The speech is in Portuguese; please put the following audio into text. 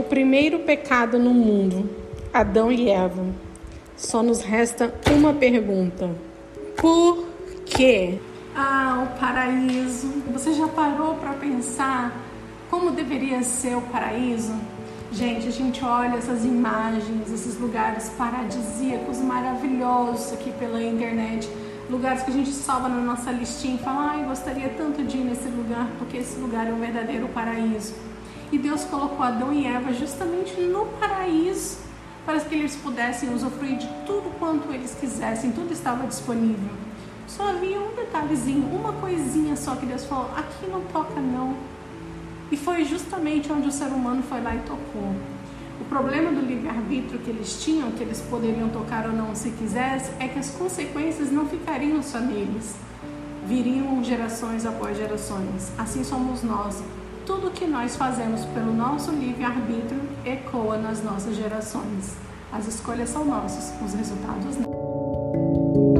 primeiro pecado no mundo, Adão e Eva. Só nos resta uma pergunta: por quê? Ah, o paraíso. Você já parou para pensar como deveria ser o paraíso? Gente, a gente olha essas imagens, esses lugares paradisíacos maravilhosos aqui pela internet, lugares que a gente salva na nossa listinha e fala, ai, gostaria tanto de ir nesse lugar, porque esse lugar é o verdadeiro paraíso. E Deus colocou Adão e Eva justamente no paraíso para que eles pudessem usufruir de tudo quanto eles quisessem, tudo estava disponível. Só havia um detalhezinho, uma coisinha só que Deus falou: aqui não toca não. E foi justamente onde o ser humano foi lá e tocou. O problema do livre-arbítrio que eles tinham, que eles poderiam tocar ou não se quisessem, é que as consequências não ficariam só neles. Viriam gerações após gerações. Assim somos nós tudo que nós fazemos pelo nosso livre-arbítrio ecoa nas nossas gerações. As escolhas são nossas, os resultados não.